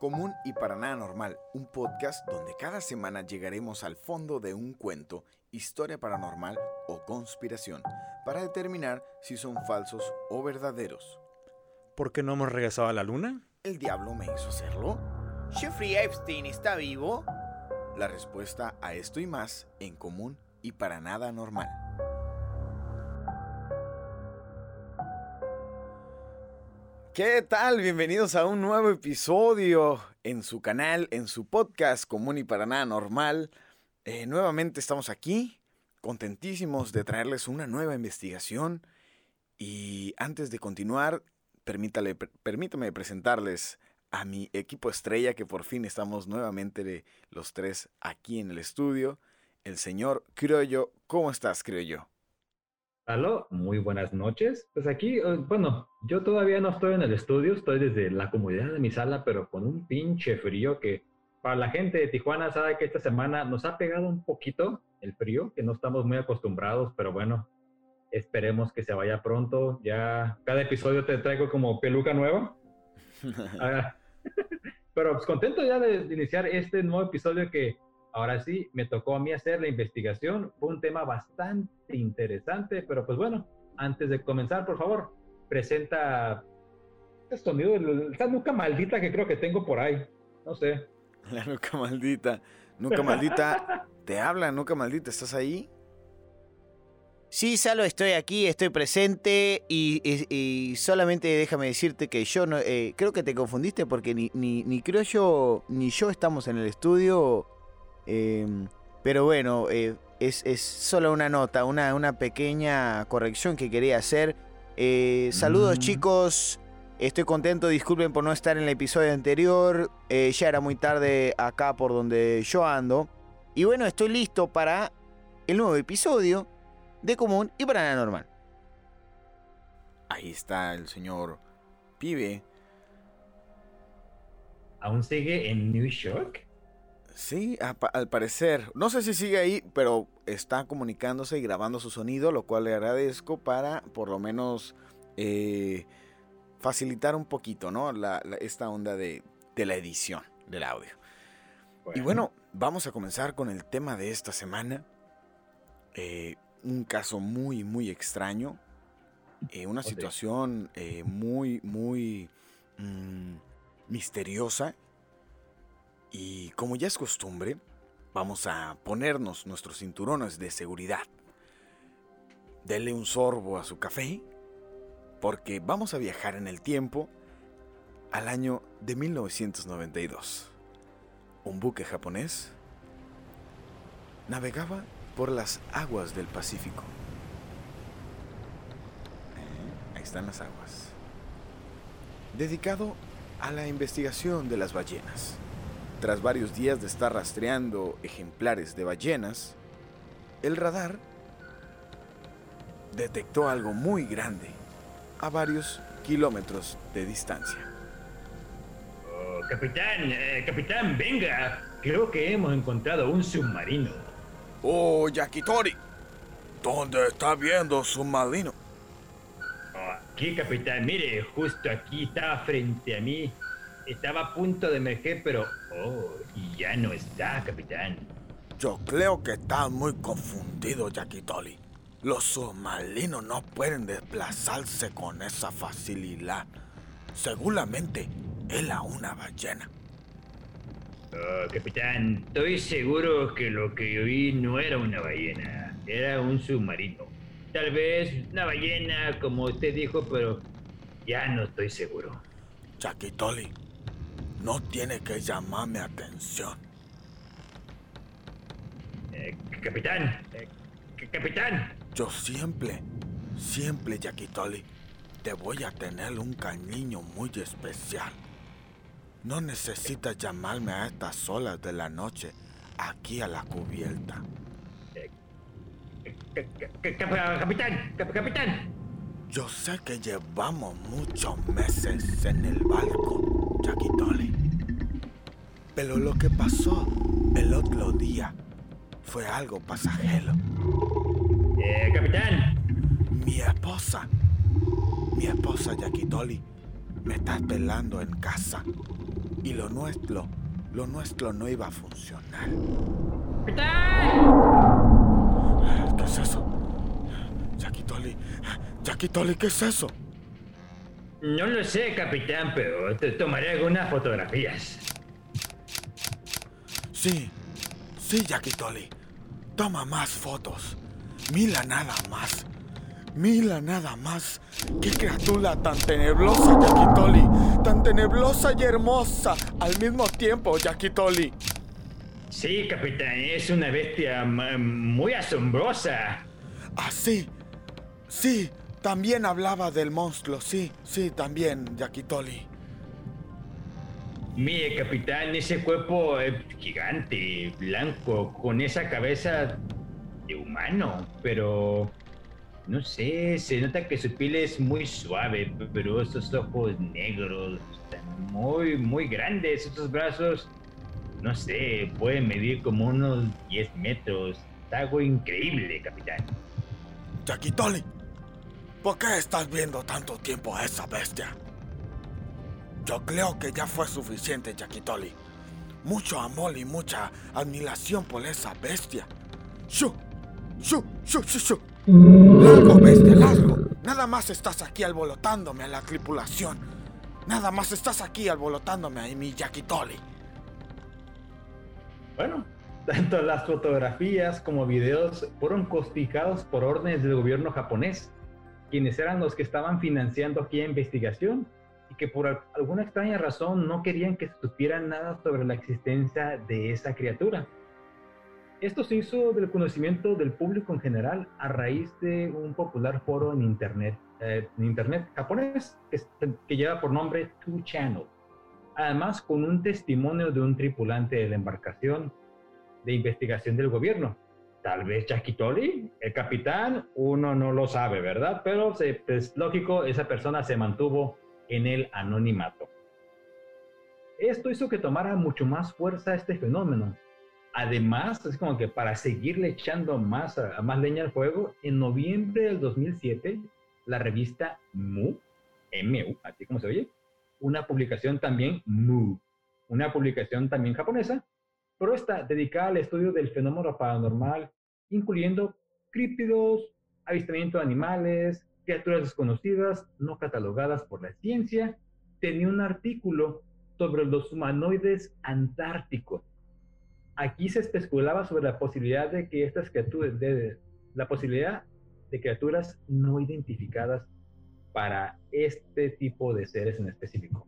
Común y para nada normal, un podcast donde cada semana llegaremos al fondo de un cuento, historia paranormal o conspiración, para determinar si son falsos o verdaderos. ¿Por qué no hemos regresado a la luna? ¿El diablo me hizo hacerlo? ¿Jeffrey Epstein está vivo? La respuesta a esto y más en común y para nada normal. ¿Qué tal? Bienvenidos a un nuevo episodio en su canal, en su podcast común y para nada normal. Eh, nuevamente estamos aquí, contentísimos de traerles una nueva investigación. Y antes de continuar, permítale, permítame presentarles a mi equipo estrella, que por fin estamos nuevamente los tres aquí en el estudio. El señor Criollo, ¿cómo estás, Criollo? Aló, muy buenas noches. Pues aquí, eh, bueno, yo todavía no estoy en el estudio, estoy desde la comodidad de mi sala, pero con un pinche frío que para la gente de Tijuana sabe que esta semana nos ha pegado un poquito el frío, que no estamos muy acostumbrados, pero bueno, esperemos que se vaya pronto. Ya cada episodio te traigo como peluca nueva. Ah, pero pues contento ya de iniciar este nuevo episodio que Ahora sí, me tocó a mí hacer la investigación. Fue un tema bastante interesante, pero pues bueno, antes de comenzar, por favor, presenta este sonido, esa nuca maldita que creo que tengo por ahí. No sé. La nuca maldita. Nuca maldita. ¿Te habla, nuca maldita? ¿Estás ahí? Sí, Salo, estoy aquí, estoy presente y, solamente déjame decirte que yo no, eh, creo que te confundiste porque ni, ni, ni creo yo ni yo estamos en el estudio Em, pero bueno, eh, es, solo una nota, una, una, pequeña corrección que quería hacer. Eh, saludos mm. chicos, estoy contento, disculpen por no estar en el episodio anterior, eh, ya era muy tarde acá por donde yo ando. Y bueno, estoy listo para el nuevo episodio de Común y para Normal. Ahí está el señor Pibe. ¿Aún sigue en New York? Sí, al parecer. No sé si sigue ahí, pero está comunicándose y grabando su sonido, lo cual le agradezco para por lo menos eh, facilitar un poquito, ¿no? esta onda de, la edición del audio. Y bueno, vamos a comenzar con el tema de esta semana. Eh, un caso muy, muy extraño. Eh, una situación muy, muy mm, misteriosa y como ya es costumbre, vamos a ponernos nuestros cinturones de seguridad. Dele un sorbo a su café, porque vamos a viajar en el tiempo al año de 1992. Un buque japonés navegaba por las aguas del Pacífico. Eh, ahí están las aguas. Dedicado a la investigación de las ballenas. Tras varios días de estar rastreando ejemplares de ballenas, el radar detectó algo muy grande a varios kilómetros de distancia. Oh, capitán, eh, capitán, venga. Creo que hemos encontrado un submarino. Oh, Yakitori. ¿Dónde está viendo submarino? Oh, aquí, capitán. Mire, justo aquí está frente a mí. Estaba a punto de emerger, pero... Oh, y ya no está, capitán. Yo creo que está muy confundido, Tolly. Los submarinos no pueden desplazarse con esa facilidad. Seguramente era una ballena. Oh, capitán, estoy seguro que lo que oí no era una ballena, era un submarino. Tal vez una ballena, como usted dijo, pero ya no estoy seguro. Tolly, no tiene que llamarme atención. Eh, capitán, eh, capitán. Yo siempre, siempre, Yakitoli, te voy a tener un cariño muy especial. No necesitas llamarme a estas horas de la noche aquí a la cubierta. Eh, capitán, capitán. Yo sé que llevamos muchos meses en el barco, Tolly. Pero lo que pasó el otro día fue algo pasajero. Eh, capitán. Mi esposa, mi esposa Tolly, me está esperando en casa. Y lo nuestro, lo nuestro no iba a funcionar. ¿Qué es eso? Jackie Tolly, Jackie Tolly, ¿qué es eso? No lo sé, capitán, pero te tomaré algunas fotografías. Sí, sí, Jackie Tolly. Toma más fotos. Mila nada más. Mila nada más. Qué criatura tan tenebrosa, Jackie Tolly. Tan tenebrosa y hermosa al mismo tiempo, Jackie Tolly. Sí, capitán, es una bestia m- muy asombrosa. Así. Sí, también hablaba del monstruo. Sí, sí, también, Jackie Tolly. Mire, capitán, ese cuerpo eh, gigante, blanco, con esa cabeza de humano, pero no sé, se nota que su piel es muy suave, pero esos ojos negros están muy, muy grandes, esos brazos, no sé, pueden medir como unos 10 metros. Es algo increíble, capitán. Jackie Tolly, ¿por qué estás viendo tanto tiempo a esa bestia? Yo creo que ya fue suficiente, Jackie Tolly. Mucho amor y mucha admiración por esa bestia. ¡Shu! ¡Shu! ¡Shu! ¡Shu! ¡Shu! ¡Largo, bestia, largo! Nada más estás aquí alborotándome a la tripulación. Nada más estás aquí alborotándome a mi Jackie Tolly. Bueno, tanto las fotografías como videos fueron costigados por órdenes del gobierno japonés, quienes eran los que estaban financiando aquella investigación y que por al- alguna extraña razón no querían que se supiera nada sobre la existencia de esa criatura. Esto se hizo del conocimiento del público en general a raíz de un popular foro en internet, eh, en internet japonés que, que lleva por nombre 2Channel además con un testimonio de un tripulante de la embarcación de investigación del gobierno. Tal vez Tolly, el capitán, uno no lo sabe, ¿verdad? Pero es lógico, esa persona se mantuvo en el anonimato. Esto hizo que tomara mucho más fuerza este fenómeno. Además, es como que para seguirle echando más, más leña al fuego, en noviembre del 2007, la revista MU, MU, así como se oye, una publicación también Mu, una publicación también japonesa, pero esta dedicada al estudio del fenómeno paranormal, incluyendo críptidos, avistamiento de animales, criaturas desconocidas, no catalogadas por la ciencia, tenía un artículo sobre los humanoides antárticos. Aquí se especulaba sobre la posibilidad de que estas criaturas, de, la posibilidad de criaturas no identificadas para este tipo de seres en específico.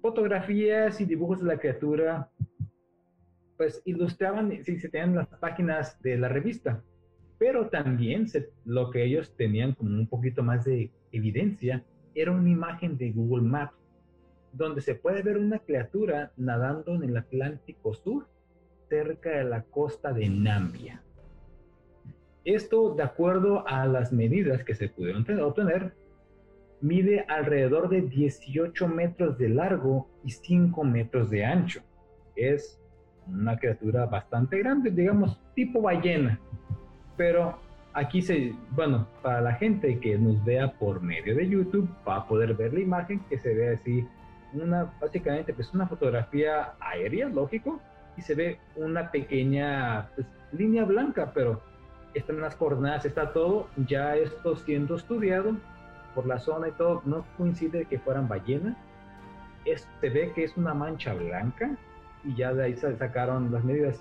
Fotografías y dibujos de la criatura, pues ilustraban, si se tenían las páginas de la revista, pero también lo que ellos tenían como un poquito más de evidencia era una imagen de Google Maps, donde se puede ver una criatura nadando en el Atlántico Sur, cerca de la costa de Nambia. Esto, de acuerdo a las medidas que se pudieron te- obtener, mide alrededor de 18 metros de largo y 5 metros de ancho. Es una criatura bastante grande, digamos, tipo ballena. Pero aquí se, bueno, para la gente que nos vea por medio de YouTube, va a poder ver la imagen que se ve así, una, básicamente, pues una fotografía aérea, lógico, y se ve una pequeña pues, línea blanca, pero están las coordenadas, está todo, ya esto siendo estudiado por la zona y todo, no coincide que fueran ballenas. Es, se ve que es una mancha blanca y ya de ahí se sacaron las medidas.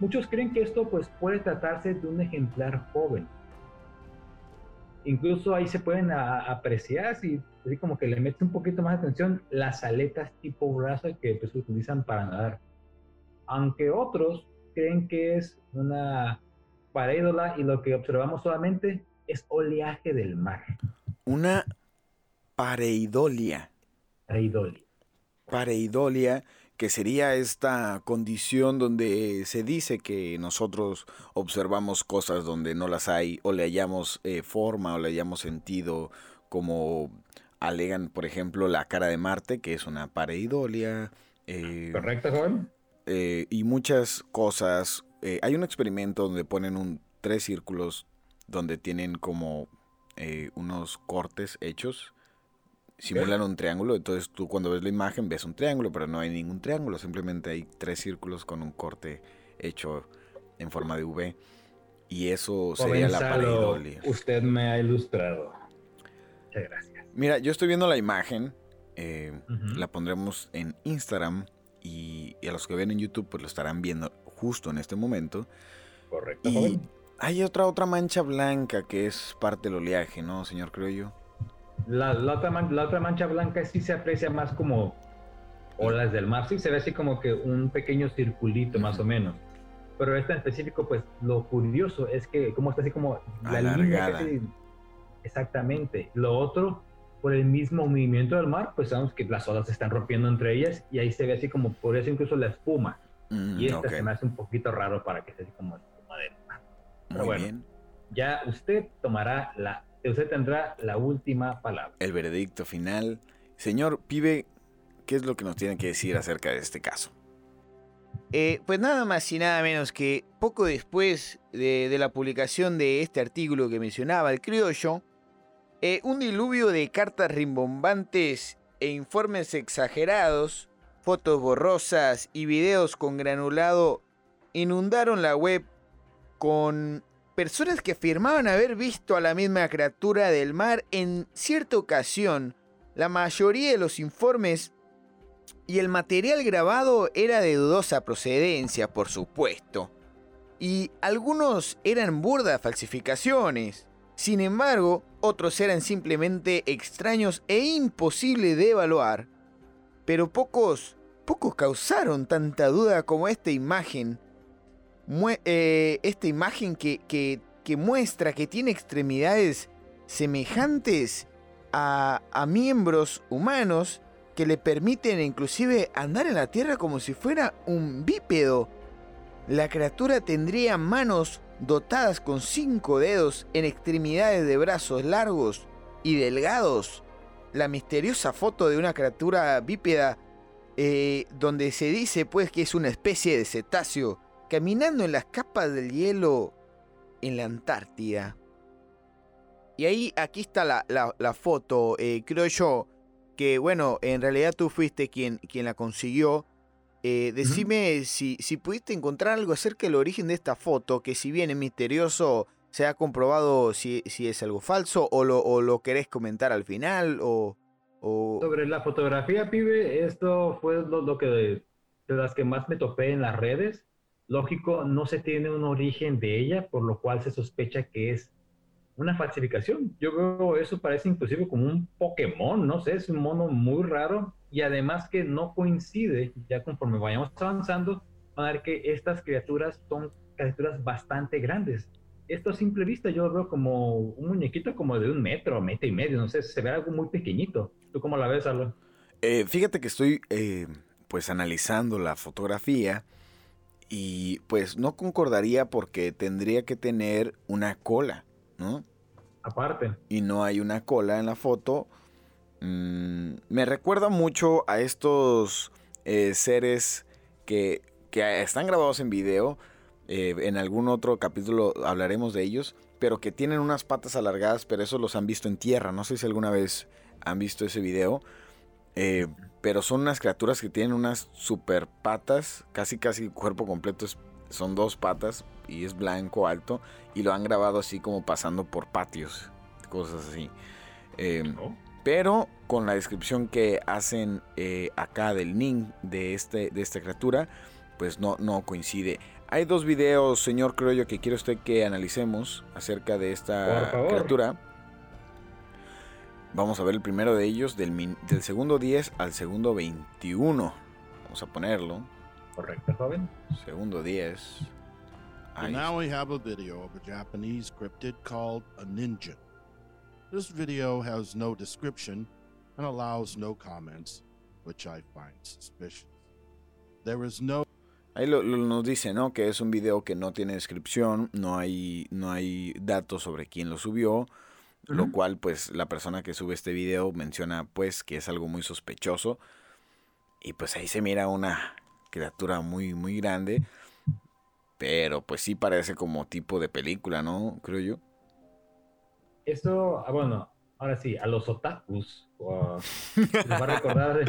Muchos creen que esto pues puede tratarse de un ejemplar joven. Incluso ahí se pueden a- apreciar, si así como que le metes un poquito más de atención, las aletas tipo brazo que pues, se utilizan para nadar. Aunque otros creen que es una pareidola y lo que observamos solamente es oleaje del mar. Una pareidolia. Pareidolia. Pareidolia, que sería esta condición donde se dice que nosotros observamos cosas donde no las hay, o le hallamos eh, forma, o le hallamos sentido, como alegan, por ejemplo, la cara de Marte, que es una pareidolia. eh, ¿Correcto, joven? eh, y muchas cosas. Eh, hay un experimento donde ponen un, tres círculos donde tienen como eh, unos cortes hechos simulan un triángulo, entonces tú cuando ves la imagen ves un triángulo, pero no hay ningún triángulo, simplemente hay tres círculos con un corte hecho en forma de V. Y eso sería la pareidolia. Usted me ha ilustrado. Muchas gracias. Mira, yo estoy viendo la imagen, eh, la pondremos en Instagram y, a los que ven en YouTube pues lo estarán viendo justo en este momento. Correcto. Y hay otra otra mancha blanca que es parte del oleaje, ¿no, señor Creo yo? La, otra, la otra mancha blanca sí se aprecia más como olas del mar, sí se ve así como que un pequeño circulito más o menos. Pero esta en específico, pues lo curioso es que como está así como la línea exactamente. Lo otro, por el mismo movimiento del mar, pues sabemos que las olas se están rompiendo entre ellas y ahí se ve así como por eso incluso la espuma. Mm, y esta se me hace un poquito raro para que sea así como espuma del mar. Pero bueno, ya usted tomará la, usted tendrá la última palabra. El veredicto final. Señor Pibe, ¿qué es lo que nos tiene que decir acerca de este caso? Eh, pues nada más y nada menos que poco después de, la publicación de este artículo que mencionaba el criollo, eh, un diluvio de cartas rimbombantes e informes exagerados, fotos borrosas y videos con granulado inundaron la web con personas que afirmaban haber visto a la misma criatura del mar en cierta ocasión. La mayoría de los informes y el material grabado era de dudosa procedencia, por supuesto. Y algunos eran burdas falsificaciones. Sin embargo, otros eran simplemente extraños e imposibles de evaluar. Pero pocos, pocos causaron tanta duda como esta imagen. Eh, esta imagen que, que, muestra que tiene extremidades semejantes a, a miembros humanos que le permiten inclusive andar en la tierra como si fuera un bípedo. La criatura tendría manos dotadas con cinco dedos en extremidades de brazos largos y delgados. La misteriosa foto de una criatura bípeda eh, donde se dice pues que es una especie de cetáceo caminando en las capas del hielo en la Antártida. Y ahí, aquí está la, foto, eh, creo yo, que bueno, en realidad tú fuiste quien, quien la consiguió. Eh, decime si, si pudiste encontrar algo acerca del origen de esta foto, que si bien es misterioso, se ha comprobado si, si es algo falso o lo, o lo querés comentar al final o, Sobre la fotografía, pibe, esto fue lo, que de las que más me topé en las redes. Lógico, no se tiene un origen de ella, por lo cual se sospecha que es una falsificación. Yo veo eso parece inclusive como un Pokémon, no sé, es un mono muy raro y además que no coincide, ya conforme vayamos avanzando, van a ver que estas criaturas son criaturas bastante grandes. Esto a simple vista yo lo veo como un muñequito como de un metro, metro y medio, no sé, se ve algo muy pequeñito. ¿Tú cómo la ves, Aldo? Eh, fíjate que estoy eh, pues analizando la fotografía y pues no concordaría porque tendría que tener una cola ¿no? Aparte. Y no hay una cola en la foto. Mm, me recuerda mucho a estos eh, seres que, están grabados en video. Eh, en algún otro capítulo hablaremos de ellos. Pero que tienen unas patas alargadas, pero eso los han visto en tierra. No sé si alguna vez han visto ese video. Eh, pero son unas criaturas que tienen unas super patas, casi casi cuerpo completo son dos patas y es blanco alto y lo han grabado así como pasando por patios, cosas así. Em, oh. Pero con la descripción que hacen eh, acá del Ning de, este, de esta criatura, pues no, no coincide. Hay dos videos, señor Croyo, que quiero usted que analicemos acerca de esta criatura. Vamos a ver el primero de ellos, del, del segundo 10 al segundo 21. Vamos a ponerlo. Correcto, joven. Segundo 10. And now we have a video of a Japanese cryptid called a ninja. This video has no description and allows no comments, which I find suspicious. There is no Ahí lo, lo, nos dice, ¿no? Que es un video que no tiene descripción, no hay, no hay datos sobre quién lo subió, lo cual, pues, la persona que sube este video menciona, pues, que es algo muy sospechoso. Y pues ahí se mira una criatura muy, muy grande. Pero pues sí parece como tipo de película, ¿no? Creo yo. Esto, ah, bueno, ahora sí, a los otakus. les va a recordar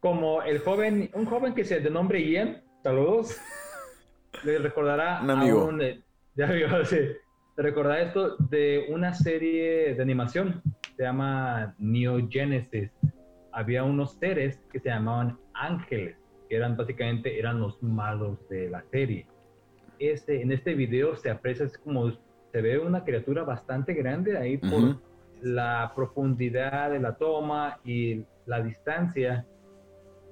como el joven, un joven que se de nombre Ian, saludos, le recordará un amigo. A un, eh, ya recordará esto de una serie de animación, se llama Neo Genesis. Había unos seres que se llamaban ángeles, que eran básicamente eran los malos de la serie. Este, en este video se aprecia es como se ve una criatura bastante grande ahí por la profundidad de la toma y la distancia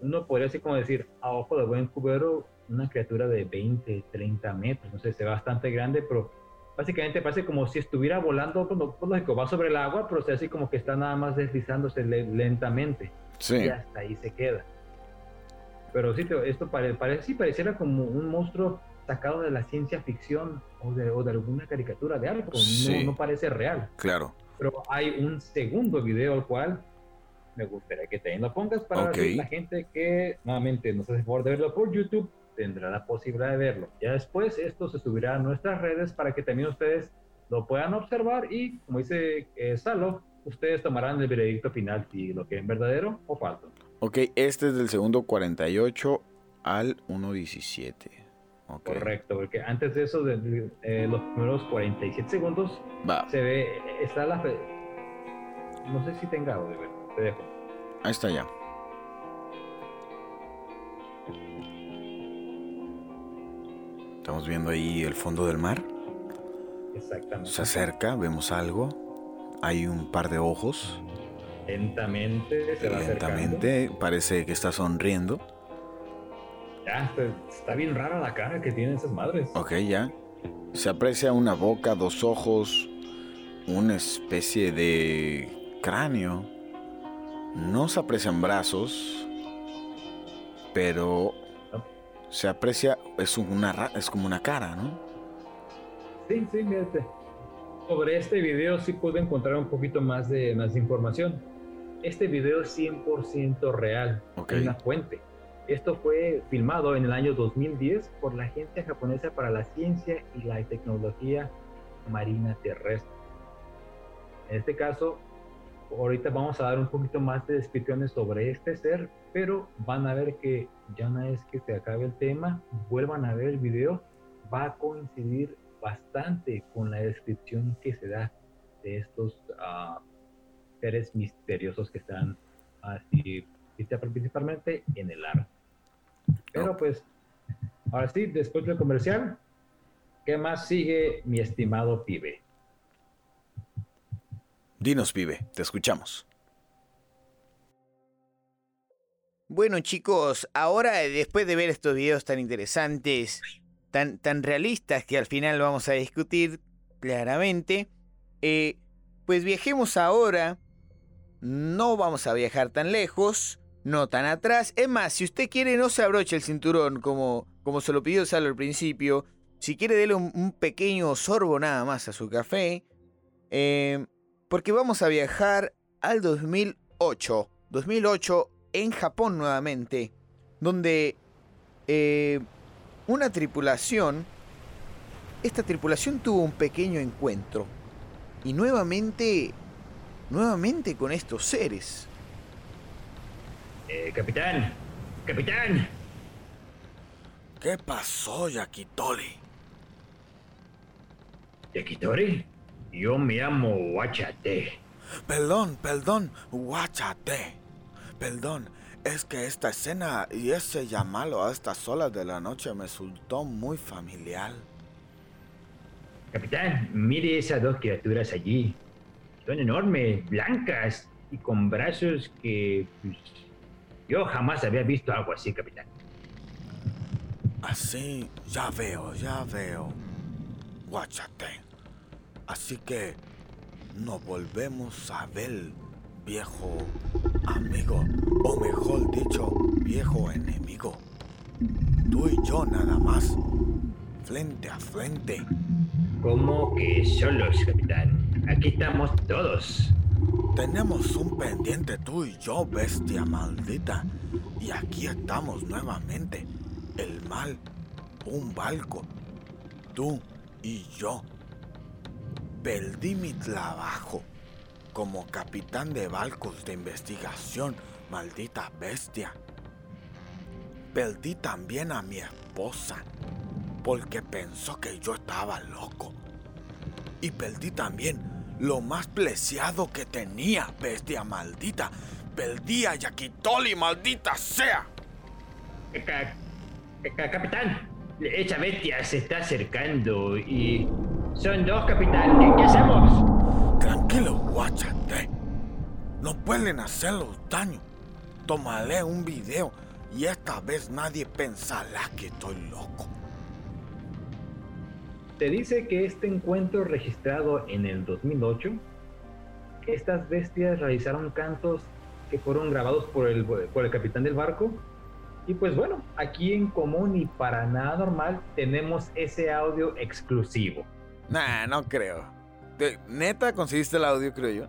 uno podría así como decir, a ojo de buen cubero, una criatura de 20, 30 metros, no sé, se ve bastante grande, pero básicamente parece como si estuviera volando, pues, pues, lógico, va sobre el agua, pero se así como que está nada más deslizándose lentamente. Sí. Y hasta ahí se queda. Pero sí, esto parece, sí, pareciera como un monstruo sacado de la ciencia ficción o de, o de alguna caricatura de algo, no, no parece real. Claro. Pero hay un segundo video al cual me gustaría que también lo pongas para la gente que nuevamente nos hace favor de verlo por YouTube tendrá la posibilidad de verlo. Ya después esto se subirá a nuestras redes para que también ustedes lo puedan observar y, como dice eh, Salo, ustedes tomarán el veredicto final si lo quieren verdadero o falso. Ok, este es del segundo 48 al 1.17. Okay. Correcto, porque antes de eso, de, eh, los primeros 47 segundos, se ve, está la... No sé si tenga audio, te dejo. Ahí está ya. Estamos viendo ahí el fondo del mar. Exactamente. Se acerca, vemos algo. Hay un par de ojos. Lentamente se va Lentamente, parece que está sonriendo. Ya, está bien rara la cara que tienen esas madres. Ok, ya. Se aprecia una boca, dos ojos, una especie de cráneo no se aprecian brazos, pero se aprecia, es, una, es como una cara, ¿no? Sí, sí, mírate. Sobre este video sí pude encontrar un poquito más de, más información. Este video es 100% real, okay. una fuente. Esto fue filmado en el año 2010 por la Agencia Japonesa para la Ciencia y la Tecnología Marina Terrestre. En este caso, ahorita vamos a dar un poquito más de descripciones sobre este ser, pero van a ver que ya una vez que se acabe el tema, vuelvan a ver el video, va a coincidir bastante con la descripción que se da de estos uh, seres misteriosos que están así, principalmente en el ar. Pero pues, ahora sí, después del comercial, ¿qué más sigue mi estimado pibe? Dinos, pibe, te escuchamos. Bueno chicos, ahora después de ver estos videos tan interesantes, tan, tan realistas que al final vamos a discutir claramente, eh, pues viajemos ahora, no vamos a viajar tan lejos, no tan atrás, es más, si usted quiere no se abroche el cinturón como, como se lo pidió Salo al principio, si quiere déle un, pequeño sorbo nada más a su café, eh, porque vamos a viajar al 2008. 2008 en Japón nuevamente, donde eh, una tripulación, esta tripulación tuvo un pequeño encuentro. Y nuevamente, nuevamente con estos seres. Eh, capitán, capitán. ¿Qué pasó, Yakitori? ¿Yakitori? Yo me llamo Guachate. Perdón, perdón, Guachate. Perdón, es que esta escena y ese llamarlo a estas horas de la noche me resultó muy familiar. Capitán, mire esas dos criaturas allí. Son enormes, blancas y con brazos que pues, yo jamás había visto algo así, capitán. Así, ya veo, ya veo. Guachate. Así que nos volvemos a ver, viejo amigo, o mejor dicho, viejo enemigo. Tú y yo nada más, frente a frente. ¿Cómo que solos, capitán? Aquí estamos todos. Tenemos un pendiente tú y yo, bestia maldita. Y aquí estamos nuevamente. El mal, un barco. Tú y yo perdí mi trabajo como capitán de barcos de investigación, maldita bestia. Perdí también a mi esposa porque pensó que yo estaba loco. Y perdí también lo más preciado que tenía, bestia maldita. Perdí a Yakitoli, maldita sea. capitán, esa bestia se está acercando y son dos, capitán. ¿Qué, hacemos? Tranquilo, guachate. No pueden hacerlos daño. Tomaré un video y esta vez nadie pensará que estoy loco. Te dice que este encuentro registrado en el 2008, estas bestias realizaron cantos que fueron grabados por el, por el capitán del barco. Y pues bueno, aquí en común y para nada normal tenemos ese audio exclusivo. Nah, no creo. ¿Neta conseguiste el audio, creo yo?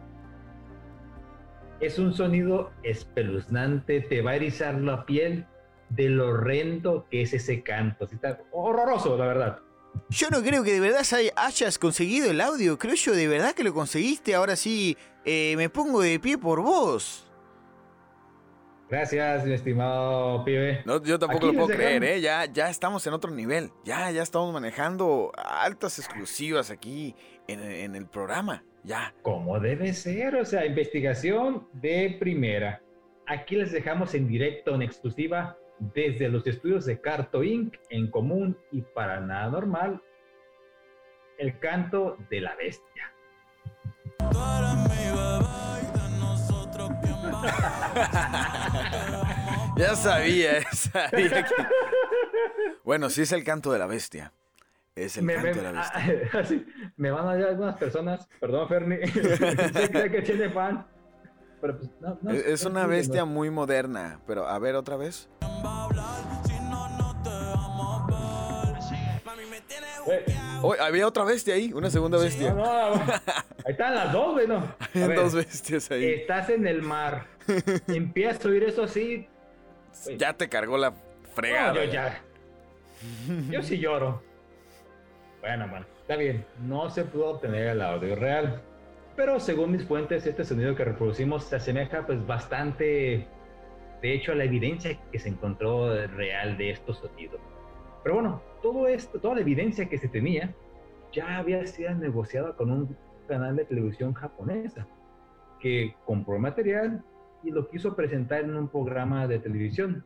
Es un sonido espeluznante, te va a erizar la piel de lo horrendo que es ese canto. Está horroroso, la verdad. Yo no creo que de verdad hayas conseguido el audio. Creo yo de verdad que lo conseguiste. Ahora sí, eh, me pongo de pie por vos. Gracias, mi estimado pibe. No, yo tampoco lo puedo creer, ¿eh? Ya, ya estamos en otro nivel. Ya, ya estamos manejando altas exclusivas aquí en, el programa. Ya. Como debe ser, o sea, investigación de primera. Aquí les dejamos en directo, en exclusiva, desde los estudios de Carto Inc. en común y para nada normal, el canto de la bestia. ya sabía, sabía que... Bueno, sí es el canto de la bestia. Es el canto de la bestia. Ah, me van a dar algunas personas, perdón Fernie, que tiene fan. Pero pues, no, es una bestia muy moderna, pero a ver otra vez. había otra bestia ahí, una segunda bestia. ahí están las dos, güey, ¿no? Hay dos bestias ahí. Estás en el mar. Empiezas a oír eso así. Ya te cargó la fregada. yo ya. Yo sí lloro. Bueno, bueno, está bien. No se pudo obtener el audio real. Pero según mis fuentes, este sonido que reproducimos se asemeja pues bastante, de hecho, a la evidencia que se encontró real de estos sonidos. Pero bueno, todo esto, toda la evidencia que se tenía ya había sido negociada con un canal de televisión japonesa que compró el material y lo quiso presentar en un programa de televisión.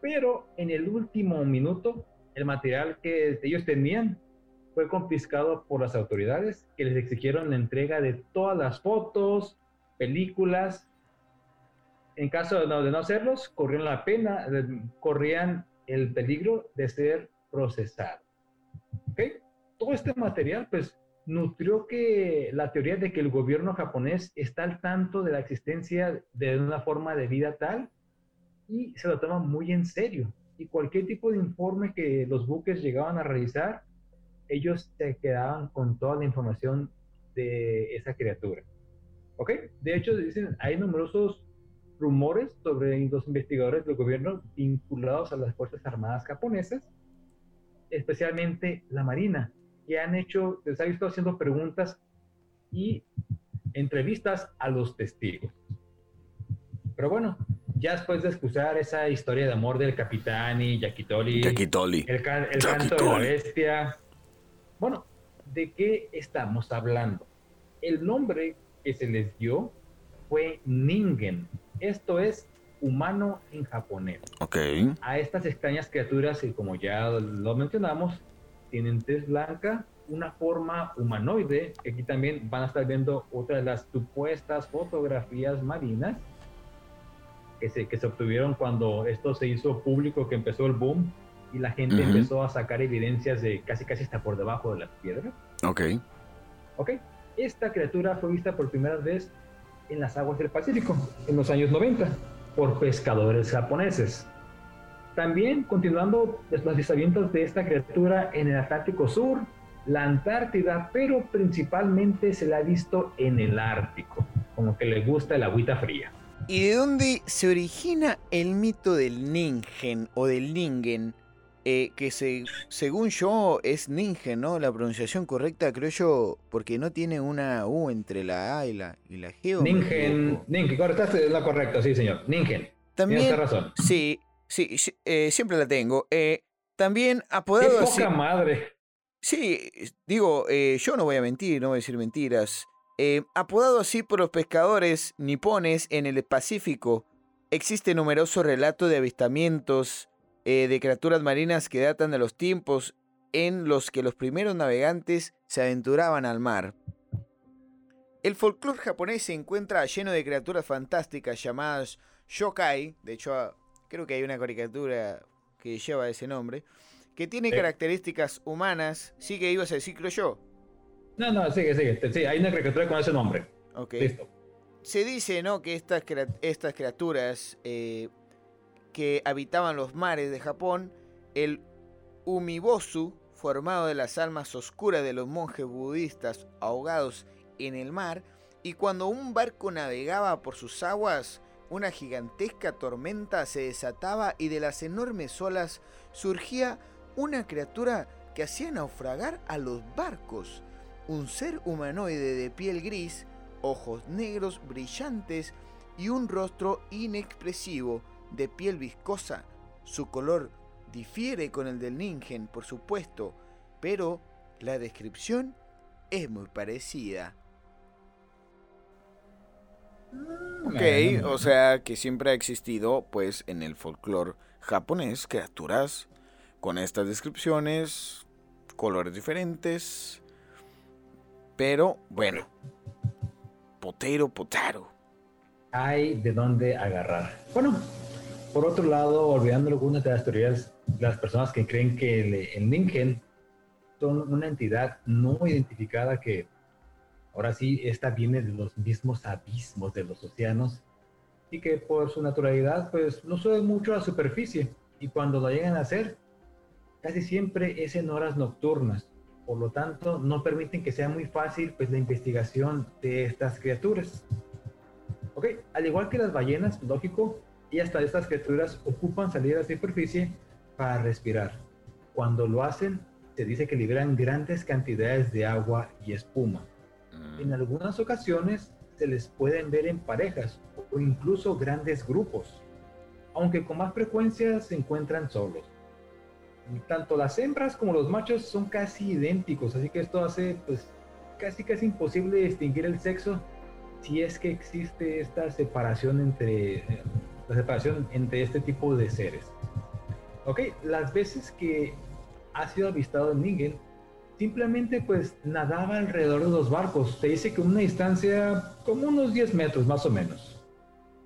Pero en el último minuto, el material que ellos tenían fue confiscado por las autoridades que les exigieron la entrega de todas las fotos, películas. En caso de no, de hacerlos, corrían la pena, corrían el peligro de ser procesado. ¿Okay? Todo este material, pues, nutrió que la teoría de que el gobierno japonés está al tanto de la existencia de una forma de vida tal y se lo toma muy en serio. Y cualquier tipo de informe que los buques llegaban a realizar, ellos se quedaban con toda la información de esa criatura. ¿Ok? De hecho, dicen, hay numerosos rumores sobre los investigadores del gobierno vinculados a las Fuerzas Armadas japonesas, especialmente la Marina, que han hecho, les ha visto haciendo preguntas y entrevistas a los testigos. Pero bueno, ya después de escuchar esa historia de amor del capitán y Yakitoli, Yakitoli. el, canto de la bestia, bueno, ¿de qué estamos hablando? El nombre que se les dio fue Ningen, esto es humano en japonés. Ok. A estas extrañas criaturas que como ya lo mencionamos, tienen tez blanca, una forma humanoide, aquí también van a estar viendo otra de las supuestas fotografías marinas que se, que se obtuvieron cuando esto se hizo público, que empezó el boom y la gente empezó a sacar evidencias de casi casi hasta por debajo de las piedras. Ok. Ok. Esta criatura fue vista por primera vez en las aguas del Pacífico en los años 90 por pescadores japoneses. También continuando los avistamientos de esta criatura en el Atlántico Sur, la Antártida, pero principalmente se la ha visto en el Ártico, como que le gusta el agüita fría. ¿Y de dónde se origina el mito del Ningen o del Ningen? eh, que se, según yo es Ningen, ¿no? La pronunciación correcta creo yo, porque no tiene una U entre la A y la, y la G. Ningen, Ningen, correcto, es lo correcto, sí señor, Ningen. También, Tienes razón. Sí, sí, eh, siempre la tengo. Eh, también apodado ¡Qué poca madre! Sí, digo, yo no voy a mentir, no voy a decir mentiras. apodado así por los pescadores nipones en el Pacífico, existe numeroso relato de avistamientos eh, de criaturas marinas que datan de los tiempos en los que los primeros navegantes se aventuraban al mar. El folclore japonés se encuentra lleno de criaturas fantásticas llamadas yokai, de hecho creo que hay una caricatura que lleva ese nombre, que tiene características humanas. ¿Sí que ibas a decir, creo yo? No, no, sigue, sigue. Sí, hay una caricatura con ese nombre. Ok. Listo. Se dice, ¿no? Que estas, estas criaturas eh, que habitaban los mares de Japón, el Umibosu, formado de las almas oscuras de los monjes budistas ahogados en el mar, y cuando un barco navegaba por sus aguas, una gigantesca tormenta se desataba y de las enormes olas surgía una criatura que hacía naufragar a los barcos, un ser humanoide de piel gris, ojos negros brillantes y un rostro inexpresivo, de piel viscosa. Su color difiere con el del ningen, por supuesto, pero la descripción es muy parecida. Mm, ok, o sea que siempre ha existido, pues, en el folclore japonés, criaturas con estas descripciones, colores diferentes, pero bueno, potero, potaro. Hay de dónde agarrar. Bueno, por otro lado, olvidando algunas de las teorías, las personas que creen que el, el Ningen son una entidad no identificada que ahora sí, esta viene de los mismos abismos de los océanos y que por su naturalidad pues no sube mucho a la superficie y cuando lo llegan a hacer casi siempre es en horas nocturnas. Por lo tanto, no permiten que sea muy fácil pues la investigación de estas criaturas. Ok, al igual que las ballenas, lógico, y hasta estas criaturas ocupan salir a la superficie para respirar. Cuando lo hacen, se dice que liberan grandes cantidades de agua y espuma. En algunas ocasiones se les pueden ver en parejas o incluso grandes grupos, aunque con más frecuencia se encuentran solos. Tanto las hembras como los machos son casi idénticos, así que esto hace pues casi casi imposible distinguir el sexo si es que existe esta separación entre la separación entre este tipo de seres. Ok, las veces que ha sido avistado en simplemente pues nadaba alrededor de los barcos. Se dice que una distancia como unos 10 metros más o menos.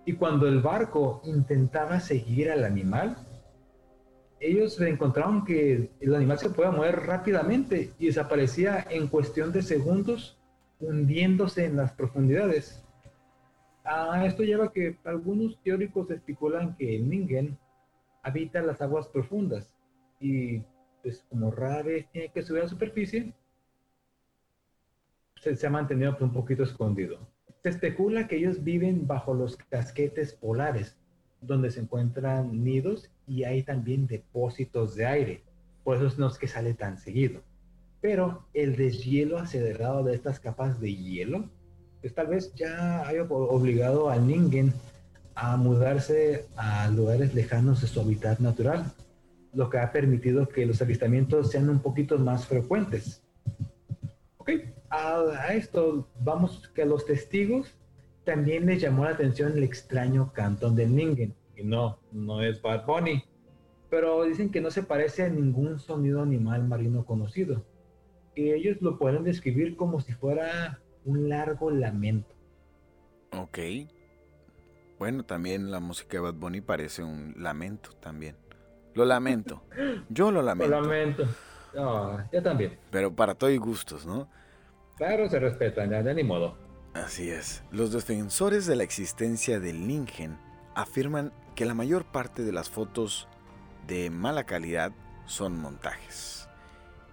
Y cuando el barco intentaba seguir al animal, ellos encontraron que el animal se podía mover rápidamente y desaparecía en cuestión de segundos hundiéndose en las profundidades. A esto lleva que algunos teóricos especulan que el Ningen habita las aguas profundas y pues como rara vez tiene que subir a la superficie, se, ha mantenido un poquito escondido. Se especula que ellos viven bajo los casquetes polares, donde se encuentran nidos y hay también depósitos de aire. Por eso no es que sale tan seguido. Pero el deshielo acelerado de estas capas de hielo pues tal vez ya haya obligado al Ningen a mudarse a lugares lejanos de su hábitat natural, lo que ha permitido que los avistamientos sean un poquito más frecuentes. Ok, a, esto vamos que a los testigos también les llamó la atención el extraño cantón del Ningen. Y no, no es Bad Bunny, pero dicen que no se parece a ningún sonido animal marino conocido. Y ellos lo pueden describir como si fuera un largo lamento. Ok. Bueno, también la música de Bad Bunny parece un lamento también. Lo lamento. Yo lo lamento. Lo lamento. yo también. Pero para todos gustos, ¿no? Claro, se respetan, ya de ni modo. Así es. Los defensores de la existencia del Ningen afirman que la mayor parte de las fotos de mala calidad son montajes.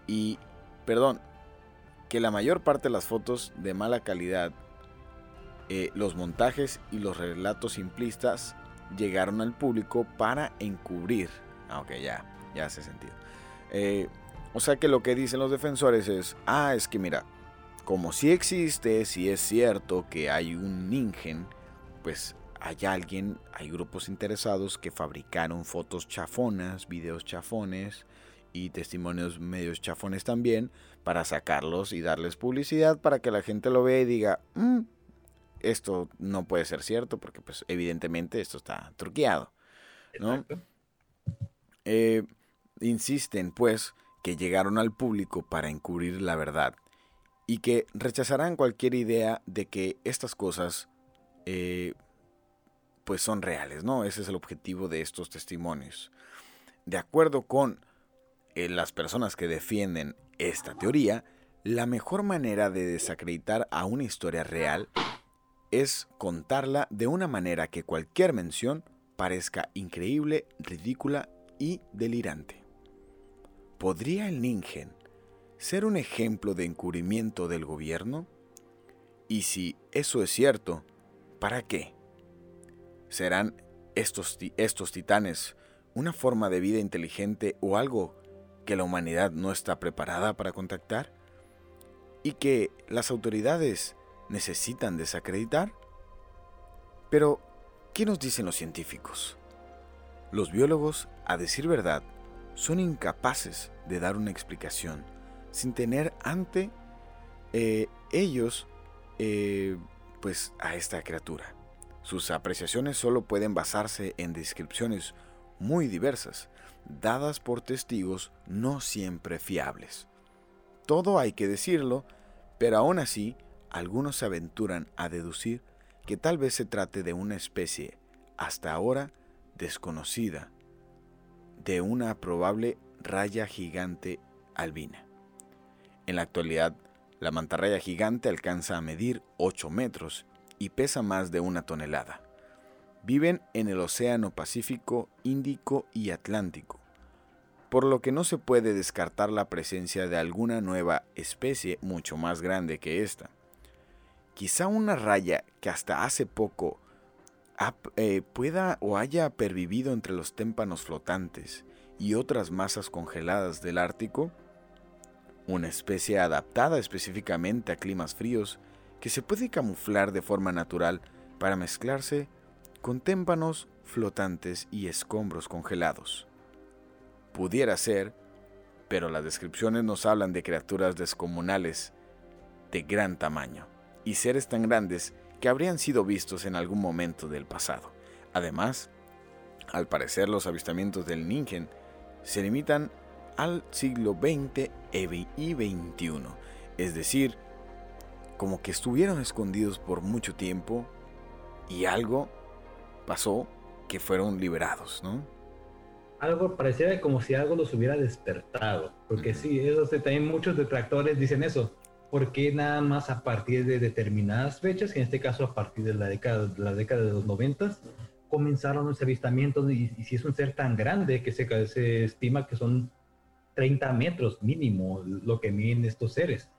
Y, perdón, que la mayor parte de las fotos de mala calidad, eh, los montajes y los relatos simplistas llegaron al público para encubrir, ah, ya, ya hace sentido. Eh, o sea que lo que dicen los defensores es, ah, es que mira, como si existe, si es cierto que hay un ningen, pues hay alguien, hay grupos interesados que fabricaron fotos chafonas, videos chafones y testimonios medios chafones también para sacarlos y darles publicidad para que la gente lo vea y diga, mm, esto no puede ser cierto porque pues evidentemente esto está truqueado. ¿no? Eh, insisten pues que llegaron al público para encubrir la verdad y que rechazarán cualquier idea de que estas cosas eh, pues son reales, ¿no? Ese es el objetivo de estos testimonios. De acuerdo con eh, las personas que defienden esta teoría, la mejor manera de desacreditar a una historia real es contarla de una manera que cualquier mención parezca increíble, ridícula y delirante. ¿Podría el Ningen ser un ejemplo de encubrimiento del gobierno? Y si eso es cierto, ¿para qué? ¿Serán estos, estos titanes una forma de vida inteligente o algo que la humanidad no está preparada para contactar? ¿Y que las autoridades necesitan desacreditar? Pero, ¿qué nos dicen los científicos? Los biólogos, a decir verdad, son incapaces de dar una explicación sin tener ante eh, ellos eh, pues a esta criatura. Sus apreciaciones solo pueden basarse en descripciones muy diversas, dadas por testigos no siempre fiables. Todo hay que decirlo, pero aún así algunos se aventuran a deducir que tal vez se trate de una especie hasta ahora desconocida de una probable raya gigante albina. En la actualidad, la mantarraya gigante alcanza a medir 8 metros y pesa más de una tonelada. Viven en el Océano Pacífico, Índico y Atlántico, por lo que no se puede descartar la presencia de alguna nueva especie mucho más grande que esta. Quizá una raya que hasta hace poco eh, pueda o haya pervivido entre los témpanos flotantes y otras masas congeladas del Ártico, una especie adaptada específicamente a climas fríos que se puede camuflar de forma natural para mezclarse con témpanos flotantes y escombros congelados. Pudiera ser, pero las descripciones nos hablan de criaturas descomunales de gran tamaño y seres tan grandes que habrían sido vistos en algún momento del pasado. Además, al parecer los avistamientos del Ningen se limitan al siglo XX y XXI, es decir, como que estuvieron escondidos por mucho tiempo y algo pasó que fueron liberados, ¿no? Algo parecía como si algo los hubiera despertado, porque sí, eso también muchos detractores dicen eso, porque nada más a partir de determinadas fechas, en este caso a partir de la década, de la década de los 90, comenzaron los avistamientos y, si es un ser tan grande que se, se estima que son 30 metros mínimo lo que miden estos seres.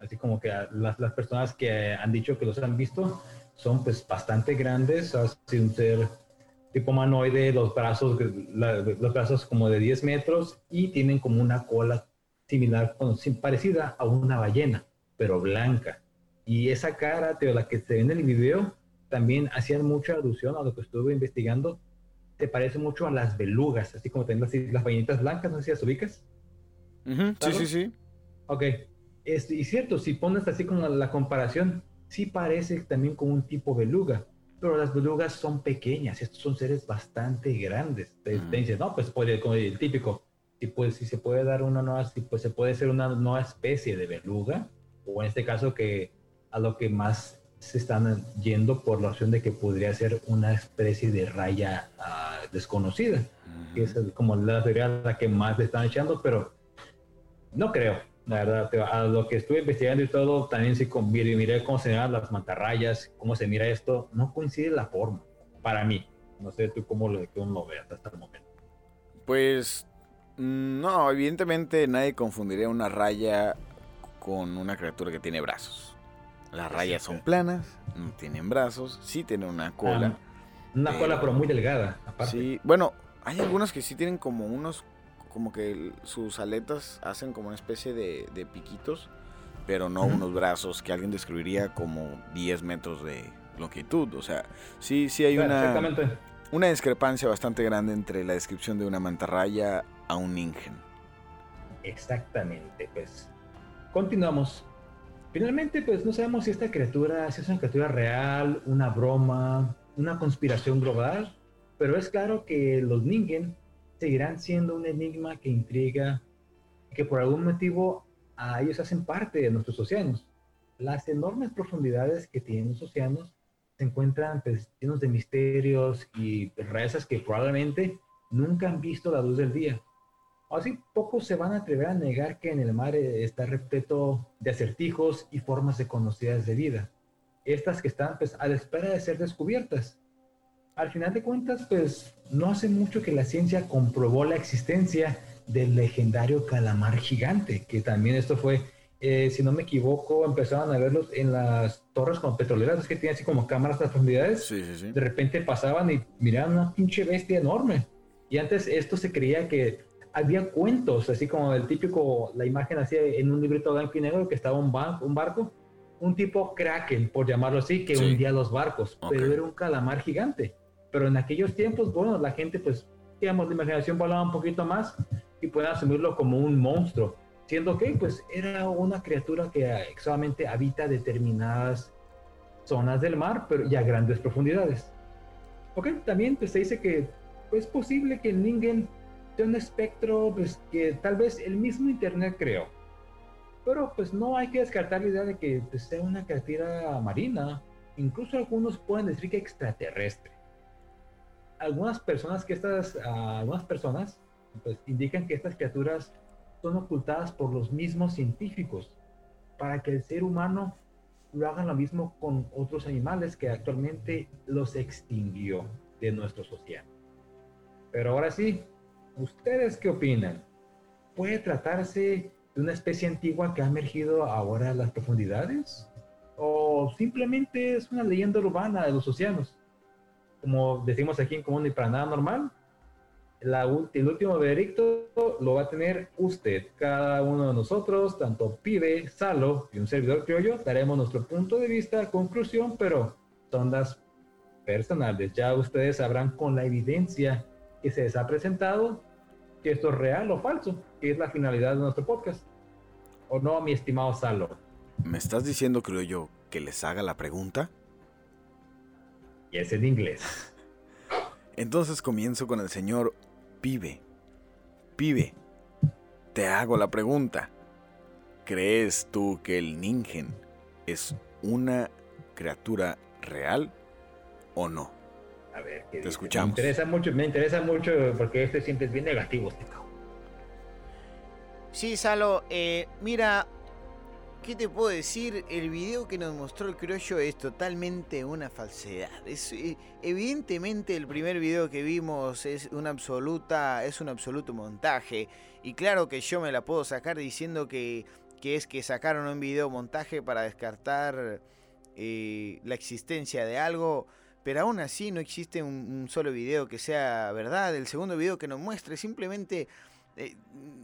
Así como que las, las personas que han dicho que los han visto son pues bastante grandes, así un ser tipo humanoide, los brazos, los brazos como de 10 metros y tienen como una cola similar, parecida a una ballena, pero blanca. Y esa cara, de la que se ve en el video, también hacían mucha alusión a lo que estuve investigando. Te parece mucho a las belugas, así como así, las ballenitas blancas, no sé si las ubicas. Sí, sí, sí. Ok. Es, y cierto, si pones así con la, comparación, sí parece también como un tipo beluga, pero las belugas son pequeñas, estos son seres bastante grandes. Te, dicen, no, pues puede, como el típico, si, pues, si se puede dar una nueva, si, pues se puede ser una nueva especie de beluga, o en este caso que a lo que más se están yendo por la opción de que podría ser una especie de raya ah, desconocida, que es como la teoría la que más le están echando, pero no creo, la verdad, a lo que estuve investigando y todo, también sí miré cómo se miran las mantarrayas, cómo se mira esto, no coincide la forma, para mí. No sé tú cómo lo, cómo lo veas hasta el momento. Pues Mm, no, evidentemente nadie confundiría una raya con una criatura que tiene brazos. Las rayas son planas, no tienen brazos, sí tienen una cola. una cola pero muy delgada, Sí, bueno, hay algunas que sí tienen como unos como que sus aletas hacen como una especie de, de piquitos, pero no unos brazos que alguien describiría como 10 metros de longitud. O sea, sí, sí hay una, una discrepancia bastante grande entre la descripción de una mantarraya a un ningen. Exactamente, pues continuamos. Finalmente, pues no sabemos si esta criatura si es una criatura real, una broma, una conspiración global, pero es claro que los Ningen seguirán siendo un enigma que intriga, que por algún motivo a ellos hacen parte de nuestros océanos. Las enormes profundidades que tienen los océanos se encuentran pues, llenos de misterios y rarezas que probablemente nunca han visto la luz del día. Así pocos se van a atrever a negar que en el mar está repleto de acertijos y formas desconocidas de vida. Estas que están pues a la espera de ser descubiertas. Al final de cuentas, pues no hace mucho que la ciencia comprobó la existencia del legendario calamar gigante, que también esto fue, eh, si no me equivoco, empezaban a verlos en las torres con petroleras, que tienen así como cámaras de profundidades. De repente pasaban y miraban una pinche bestia enorme. Y antes esto se creía que había cuentos, así como el típico, la imagen así en un librito blanco y negro que estaba un, un barco, un tipo kraken, por llamarlo así, que hundía los barcos, pero era un calamar gigante. Pero en aquellos tiempos, bueno, la gente pues, digamos, la imaginación volaba un poquito más y pueden asumirlo como un monstruo, siendo que pues era una criatura que solamente habita determinadas zonas del mar, pero ya a grandes profundidades. Ok, también pues, se dice que pues, es posible que el Ningen un espectro pues, que tal vez el mismo Internet creó. Pero pues no hay que descartar la idea de que pues, sea una criatura marina. Incluso algunos pueden decir que extraterrestre. Algunas personas que estas, algunas personas pues, indican que estas criaturas son ocultadas por los mismos científicos para que el ser humano lo haga lo mismo con otros animales que actualmente los extinguió de nuestros océanos. Pero ahora sí, ¿Ustedes qué opinan? ¿Puede tratarse de una especie antigua que ha emergido ahora en las profundidades? ¿O simplemente es una leyenda urbana de los océanos? Como decimos aquí en Común y para nada normal, la, el último veredicto lo va a tener usted. Cada uno de nosotros, tanto Pibe, Salo y un servidor criollo, daremos nuestro punto de vista, conclusión, pero son las personales. Ya ustedes sabrán con la evidencia que se les ha presentado que esto es real o falso, que es la finalidad de nuestro podcast. ¿O no, mi estimado Salo? ¿Me estás diciendo, creo yo, que les haga la pregunta? Y es en inglés. Entonces comienzo con el señor Pibe. Pibe, te hago la pregunta. ¿Crees tú que el Ningen es una criatura real o no? A ver, ¿qué Te escuchamos. Me interesa mucho, me interesa mucho porque este siempre es bien negativo. Este sí, Salo, eh, mira, ¿qué te puedo decir? El video que nos mostró el criollo es totalmente una falsedad. Es, eh, evidentemente el primer video que vimos es una absoluta, es un absoluto montaje. Y claro que yo me la puedo sacar diciendo que, que es que sacaron un video montaje para descartar eh, la existencia de algo pero aún así no existe un, solo video que sea verdad. El segundo video que nos muestre simplemente eh,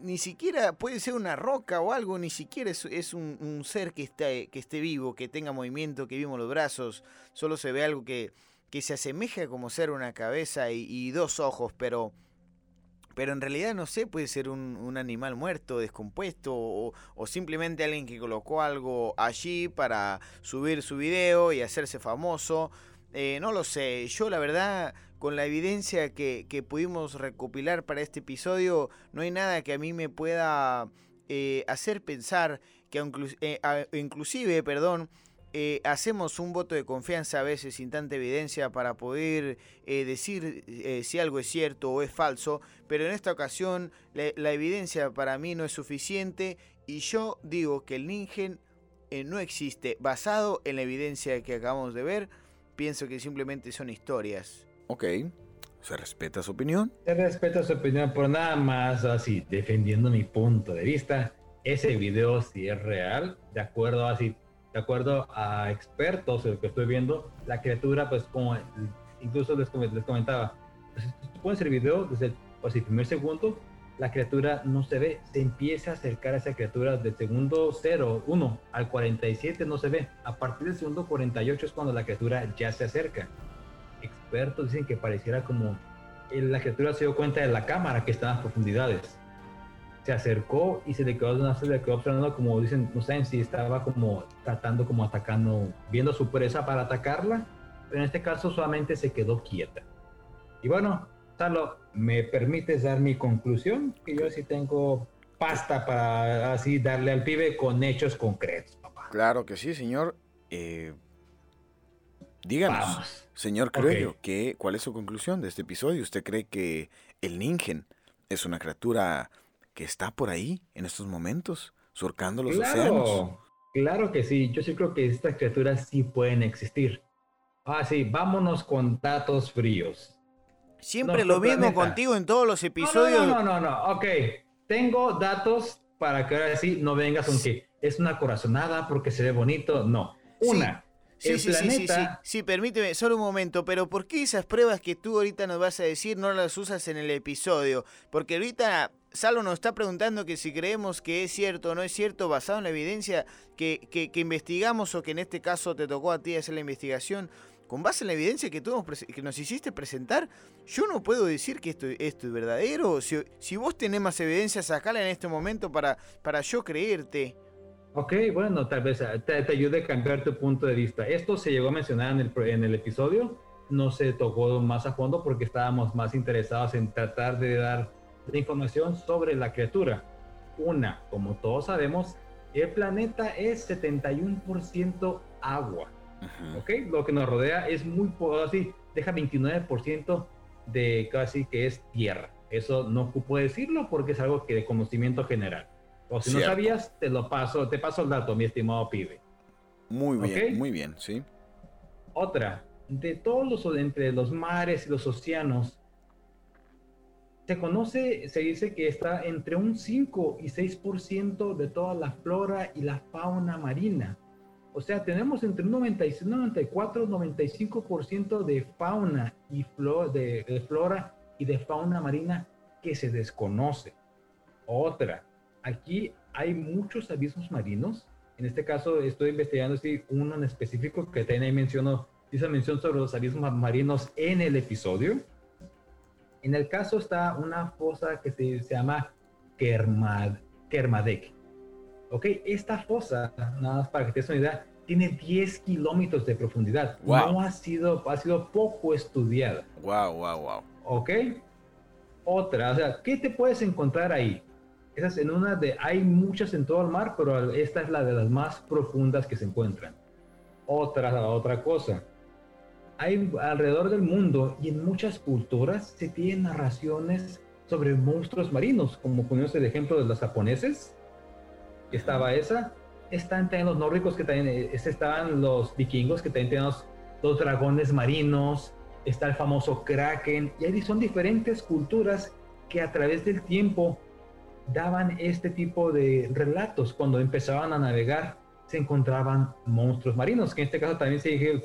ni siquiera puede ser una roca o algo, ni siquiera es, un, ser que, esté, que esté vivo, que tenga movimiento, que vimos los brazos. Solo se ve algo que, que se asemeja como ser una cabeza y, dos ojos, pero... Pero en realidad no sé, puede ser un, animal muerto, descompuesto, o, o, simplemente alguien que colocó algo allí para subir su video y hacerse famoso. Eh, no lo sé, yo la verdad, con la evidencia que, pudimos recopilar para este episodio, no hay nada que a mí me pueda eh, hacer pensar que eh, inclusive, perdón, hacemos un voto de confianza a veces sin tanta evidencia para poder decir si algo es cierto o es falso, pero en esta ocasión la, evidencia para mí no es suficiente y yo digo que el Ningen no existe basado en la evidencia que acabamos de ver pienso que simplemente son historias. Ok, se respeta su opinión. Se respeta su opinión, por nada más así, defendiendo mi punto de vista. Ese video si es real, de acuerdo así, de acuerdo a expertos, el que estoy viendo, la criatura, pues como incluso les, les comentaba, pues, pones el video desde el, pues, el primer segundo la criatura no se ve, se empieza a acercar a esa criatura del segundo 0, 1 al 47 no se ve, a partir del segundo 48 es cuando la criatura ya se acerca. Expertos dicen que pareciera como la criatura se dio cuenta de la cámara que está en las profundidades. Se acercó y se le quedó, se le quedó observando como dicen, no saben si estaba como tratando, como atacando, viendo su presa para atacarla, pero en este caso solamente se quedó quieta. Y bueno, ¿me permites dar mi conclusión? Que yo sí tengo pasta para así darle al pibe con hechos concretos, papá. Claro que sí, señor. Eh, díganos, señor Cruello, ¿cuál es su conclusión de este episodio? ¿Usted cree que el Ningen es una criatura que está por ahí en estos momentos, surcando los océanos? Claro que sí, yo sí creo que estas criaturas sí pueden existir. Ah, sí, vámonos con datos fríos. Siempre lo mismo contigo en todos los episodios. No, no, no, no, ok. Tengo datos para que ahora sí no vengas con que es una corazonada porque se ve bonito. No. Una. Sí, sí, sí, sí, sí, sí, permíteme, solo un momento, pero ¿por qué esas pruebas que tú ahorita nos vas a decir no las usas en el episodio? Porque ahorita Salo nos está preguntando que si creemos que es cierto o no es cierto, basado en la evidencia que, que, que investigamos o que en este caso te tocó a ti hacer la investigación, con base en la evidencia que, tú que nos hiciste presentar, yo no puedo decir que esto, esto es verdadero. Si, si vos tenés más evidencia, sacala en este momento para, para yo creerte. Ok, bueno, tal vez eh, te, ayude a cambiar tu punto de vista. Esto se llegó a mencionar en el, en el episodio, no se tocó más a fondo porque estábamos más interesados en tratar de dar información sobre la criatura. Una, como todos sabemos, el planeta es 71% agua. Lo que nos rodea es muy así, deja 29% de casi que es tierra. Eso no ocupo decirlo porque es algo que de conocimiento general. O si no sabías, te lo paso, te paso el dato, mi estimado pibe. Muy bien, muy bien, sí. Otra, de todos los, entre los mares y los océanos, se conoce, se dice que está entre un 5 y 6% de toda la flora y la fauna marina. O sea, tenemos entre un 96, 94, 95% de fauna y de, flora y de fauna marina que se desconoce. Otra, aquí hay muchos abismos marinos. En este caso estoy investigando sí, uno en específico que también mencionó, hizo mención sobre los abismos marinos en el episodio. En el caso está una fosa que se, llama Kermad, Kermadec Ok, esta fosa, nada más para que te des una idea, tiene 10 kilómetros de profundidad. No ha sido, ha sido poco estudiada. Wow, wow, wow. Ok. Otra, o sea, ¿qué te puedes encontrar ahí? Esas en una de, hay muchas en todo el mar, pero esta es la de las más profundas que se encuentran. Otra, otra cosa. Hay alrededor del mundo y en muchas culturas se tienen narraciones sobre monstruos marinos, como ponemos el ejemplo de los japoneses estaba esa. Están también los nórdicos, que también eh, estaban los vikingos, que también tenían los, dragones marinos. Está el famoso kraken. Y ahí son diferentes culturas que a través del tiempo daban este tipo de relatos. Cuando empezaban a navegar, se encontraban monstruos marinos, que en este caso también se dije,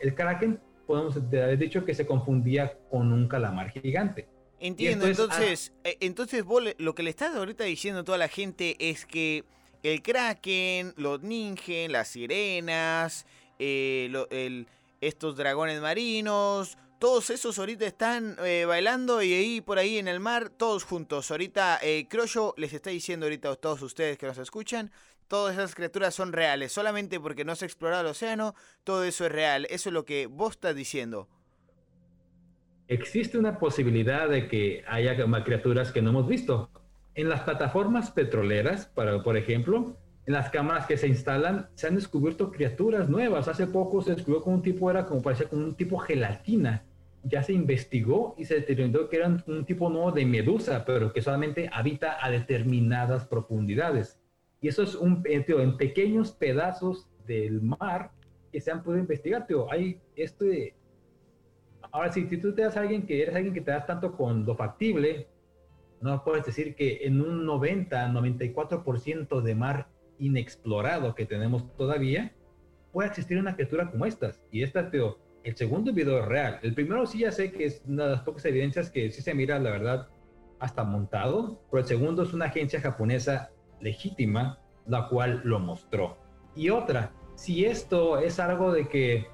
el kraken, podemos haber dicho que se confundía con un calamar gigante. Entiendo, entonces, eh, entonces vos lo que le estás ahorita diciendo a toda la gente es que el kraken, los ningen, las sirenas, eh, estos dragones marinos, todos esos ahorita están eh, bailando y ahí por ahí en el mar, todos juntos. Ahorita eh, Croyo les está diciendo ahorita a todos ustedes que nos escuchan, todas esas criaturas son reales. Solamente porque no se ha explorado el océano, todo eso es real. Eso es lo que vos estás diciendo existe una posibilidad de que haya criaturas que no hemos visto. En las plataformas petroleras, para, por ejemplo, en las cámaras que se instalan, se han descubierto criaturas nuevas. Hace poco se descubrió como un tipo, era como parecía como un tipo gelatina. Ya se investigó y se determinó que era un tipo nuevo de medusa, pero que solamente habita a determinadas profundidades. Y eso es un, eh, en pequeños pedazos del mar que se han podido investigar. Tío. Hay este, Ahora, si, tú te das a alguien que eres alguien que te das tanto con lo factible, no puedes decir que en un 90, 94% de mar inexplorado que tenemos todavía, puede existir una criatura como estas. Y esta, Teo, el segundo video es real. El primero sí ya sé que es una de las pocas evidencias que sí se mira, la verdad, hasta montado, pero el segundo es una agencia japonesa legítima, la cual lo mostró. Y otra, si esto es algo de que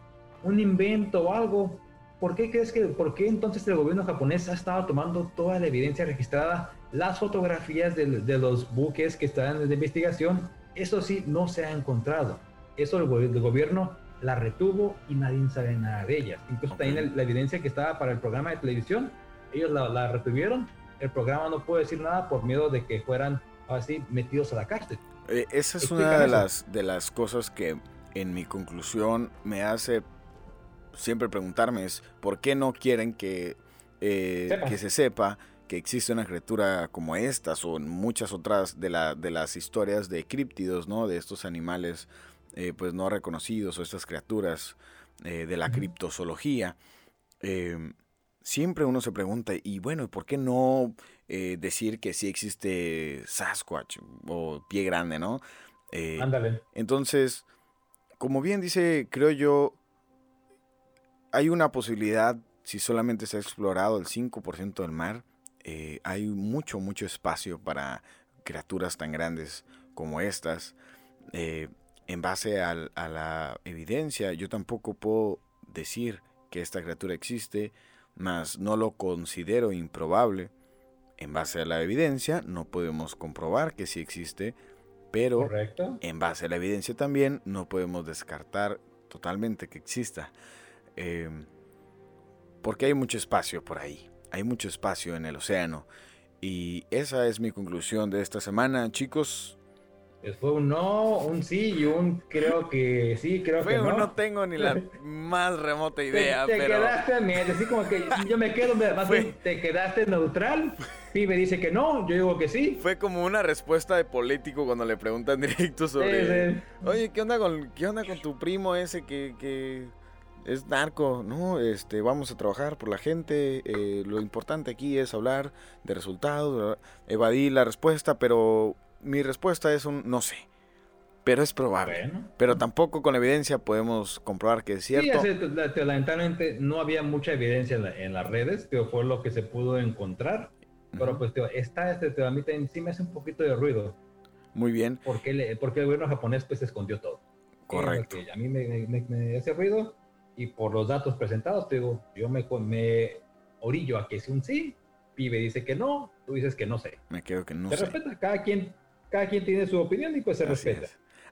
un invento o algo, ¿por qué crees que, por qué entonces el gobierno japonés ha estado tomando toda la evidencia registrada, las fotografías de, los buques que están en investigación? Eso sí, no se ha encontrado. Eso el, gobierno la retuvo y nadie sabe nada de ella. Incluso también la, evidencia que estaba para el programa de televisión, ellos la, retuvieron. El programa no puede decir nada por miedo de que fueran así metidos a la cárcel. Eh, esa es una de las, de las cosas que en mi conclusión me hace siempre preguntarme es por qué no quieren que, eh, que se sepa que existe una criatura como estas o en muchas otras de, la, de las historias de críptidos, ¿no? De estos animales eh, pues no reconocidos o estas criaturas eh, de la criptozoología. Em, siempre uno se pregunta, y bueno, ¿por qué no decir que sí existe Sasquatch o pie grande, ¿no? Ándale. Entonces, como bien dice, creo yo, hay una posibilidad, si solamente se ha explorado el 5% del mar, eh, hay mucho, mucho espacio para criaturas tan grandes como estas. Eh, en base a la evidencia, yo tampoco puedo decir que esta criatura existe, mas no lo considero improbable. En base a la evidencia, no podemos comprobar que sí existe, pero en base a la evidencia también no podemos descartar totalmente que exista. Em, porque hay mucho espacio por ahí, hay mucho espacio en el océano. Y esa es mi conclusión de esta semana, chicos. Fue un no, un sí y un creo que sí, creo que no. no tengo ni la más remota idea, te, te quedaste, así como que yo me quedo, más te quedaste neutral. Me dice que no, yo digo que sí. Fue como una respuesta de político cuando le preguntan directo sobre, oye, ¿qué onda con, qué onda con tu primo ese que, que es narco, ¿no? Este, vamos a trabajar por la gente, eh, lo importante aquí es hablar de resultados, evadí la respuesta, pero mi respuesta es un no sé, pero es probable. Pero tampoco con evidencia podemos comprobar que es cierto. Sí, lamentablemente no había mucha evidencia en, las redes, pero fue lo que se pudo encontrar. Pero pues está este, a mí sí me hace un poquito de ruido. Muy bien. Porque, porque el gobierno japonés pues escondió todo. Correcto. A mí me, me hace ruido y por los datos presentados, te digo, yo me, me orillo a que es un sí, pibe dice que no, tú dices que no sé. Me quedo que no se respeta, cada quien, cada quien tiene su opinión y pues se respeta.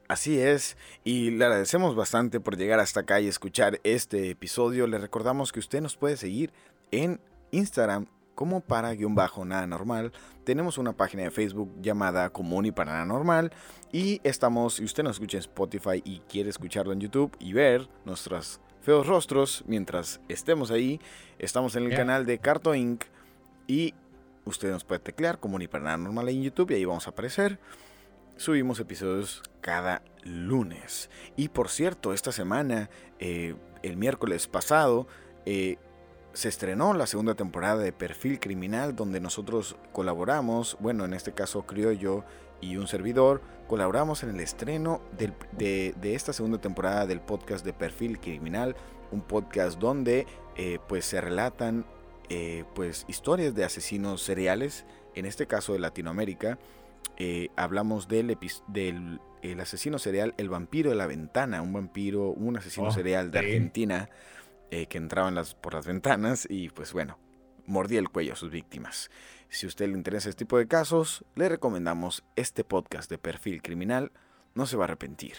Así es, y le agradecemos bastante por llegar hasta acá y escuchar este episodio. Le recordamos que usted nos puede seguir en Instagram como para guion bajo nada normal. Tenemos una página de Facebook llamada Común y para nada normal. Y estamos, si usted nos escucha en Spotify y quiere escucharlo en YouTube y ver nuestras feos rostros mientras estemos ahí. Estamos en el canal de Carto Inc. Y usted nos puede teclear como ni para nada normal en YouTube y ahí vamos a aparecer. Subimos episodios cada lunes. Y por cierto, esta semana, eh, el miércoles pasado, eh, se estrenó la segunda temporada de Perfil Criminal, donde nosotros colaboramos, bueno, en este caso Criollo y un servidor, colaboramos en el estreno de, esta segunda temporada del podcast de Perfil Criminal, un podcast donde eh, pues se relatan eh, pues historias de asesinos seriales, en este caso de Latinoamérica. Eh, hablamos del, del el asesino serial, el vampiro de la ventana, un vampiro, un asesino oh, serial de Argentina que entraba las, por las ventanas y pues bueno, mordía el cuello a sus víctimas. Si a usted le interesa este tipo de casos, le recomendamos este podcast de perfil criminal. No se va a arrepentir.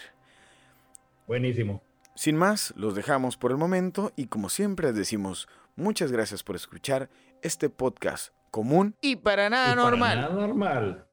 Buenísimo. Sin más, los dejamos por el momento y como siempre les decimos muchas gracias por escuchar este podcast común y para nada normal. Para nada normal.